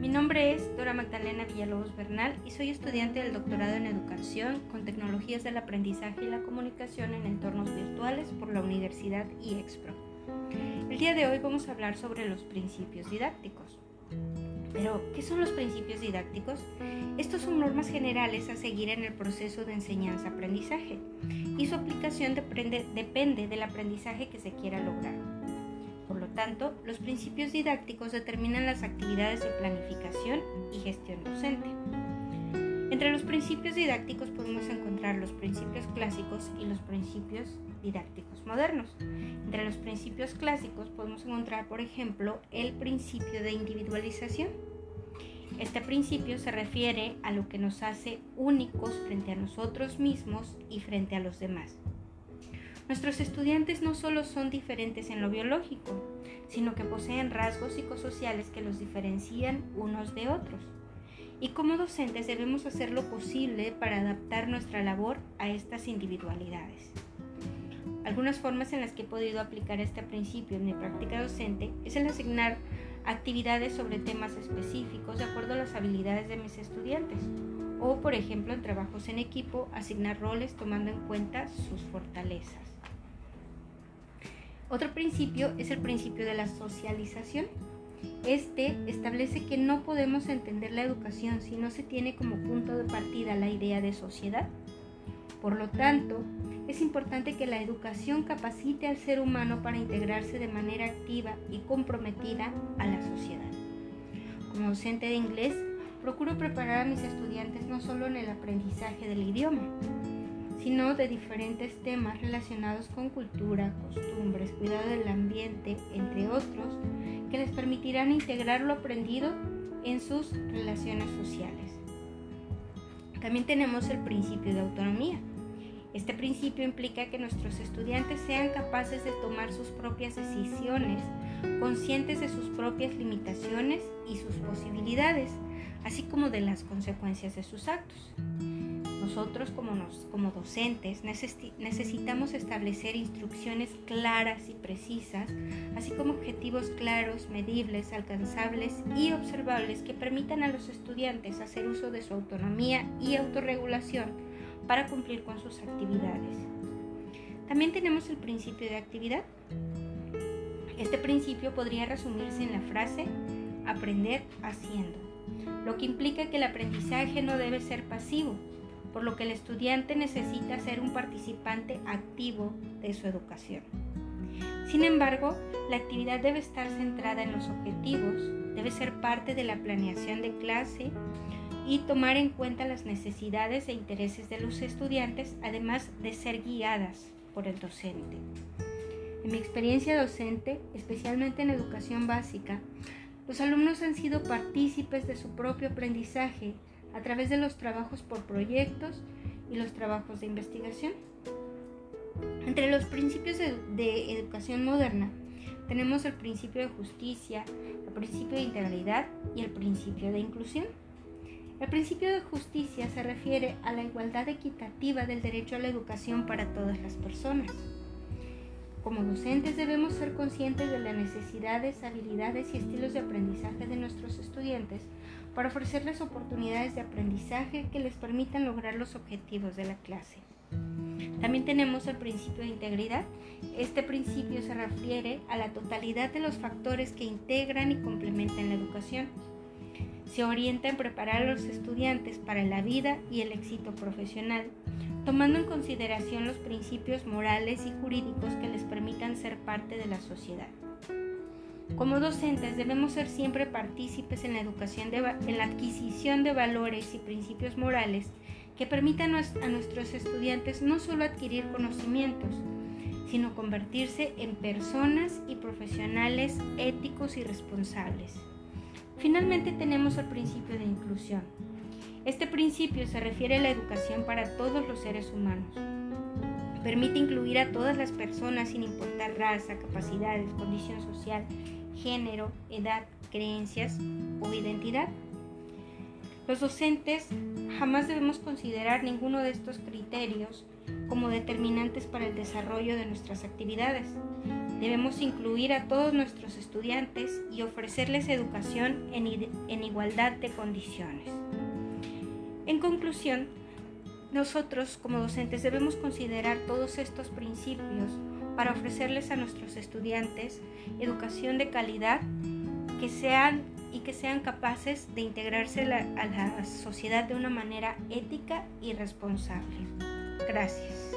Mi nombre es Dora Magdalena Villalobos Bernal y soy estudiante del doctorado en Educación con Tecnologías del Aprendizaje y la Comunicación en Entornos Virtuales por la Universidad IEXPRO. El día de hoy vamos a hablar sobre los principios didácticos. Pero, ¿qué son los principios didácticos? Estos son normas generales a seguir en el proceso de enseñanza-aprendizaje y su aplicación depende del aprendizaje que se quiera lograr. Tanto, los principios didácticos determinan las actividades de planificación y gestión docente. Entre los principios didácticos podemos encontrar los principios clásicos y los principios didácticos modernos. Entre los principios clásicos podemos encontrar, por ejemplo, el principio de individualización. Este principio se refiere a lo que nos hace únicos frente a nosotros mismos y frente a los demás. Nuestros estudiantes no solo son diferentes en lo biológico, sino que poseen rasgos psicosociales que los diferencian unos de otros. Y como docentes debemos hacer lo posible para adaptar nuestra labor a estas individualidades. Algunas formas en las que he podido aplicar este principio en mi práctica docente es el asignar actividades sobre temas específicos de acuerdo a las habilidades de mis estudiantes o, por ejemplo, en trabajos en equipo, asignar roles tomando en cuenta sus fortalezas. Otro principio es el principio de la socialización. Este establece que no podemos entender la educación si no se tiene como punto de partida la idea de sociedad. Por lo tanto, es importante que la educación capacite al ser humano para integrarse de manera activa y comprometida a la sociedad. Como docente de inglés, procuro preparar a mis estudiantes no solo en el aprendizaje del idioma, sino de diferentes temas relacionados con cultura, costumbres, cuidado del ambiente, entre otros, que les permitirán integrar lo aprendido en sus relaciones sociales. También tenemos el principio de autonomía. Este principio implica que nuestros estudiantes sean capaces de tomar sus propias decisiones, conscientes de sus propias limitaciones y sus posibilidades, así como de las consecuencias de sus actos. Nosotros como, como docentes necesitamos establecer instrucciones claras y precisas, así como objetivos claros, medibles, alcanzables y observables que permitan a los estudiantes hacer uso de su autonomía y autorregulación para cumplir con sus actividades. También tenemos el principio de actividad. Este principio podría resumirse en la frase aprender haciendo, lo que implica que el aprendizaje no debe ser pasivo, por lo que el estudiante necesita ser un participante activo de su educación. Sin embargo, la actividad debe estar centrada en los objetivos, debe ser parte de la planeación de clase y tomar en cuenta las necesidades e intereses de los estudiantes, además de ser guiadas por el docente. En mi experiencia docente, especialmente en educación básica, los alumnos han sido partícipes de su propio aprendizaje a través de los trabajos por proyectos y los trabajos de investigación. Entre los principios de, educación moderna tenemos el principio de justicia, el principio de integridad y el principio de inclusión. El principio de justicia se refiere a la igualdad equitativa del derecho a la educación para todas las personas. Como docentes debemos ser conscientes de las necesidades, habilidades y estilos de aprendizaje de nuestros estudiantes para ofrecerles oportunidades de aprendizaje que les permitan lograr los objetivos de la clase. También tenemos el principio de integridad. Este principio se refiere a la totalidad de los factores que integran y complementan la educación. Se orienta en preparar a los estudiantes para la vida y el éxito profesional, tomando en consideración los principios morales y jurídicos que les permitan ser parte de la sociedad. Como docentes debemos ser siempre partícipes en la educación, en la adquisición de valores y principios morales que permitan a nuestros estudiantes no solo adquirir conocimientos, sino convertirse en personas y profesionales éticos y responsables. Finalmente tenemos el principio de inclusión. Este principio se refiere a la educación para todos los seres humanos. Permite incluir a todas las personas sin importar raza, capacidades, condición social género, edad, creencias o identidad. Los docentes jamás debemos considerar ninguno de estos criterios como determinantes para el desarrollo de nuestras actividades. Debemos incluir a todos nuestros estudiantes y ofrecerles educación en, igualdad de condiciones. En conclusión, nosotros como docentes debemos considerar todos estos principios para ofrecerles a nuestros estudiantes educación de calidad que sean y que sean capaces de integrarse a la sociedad de una manera ética y responsable. Gracias.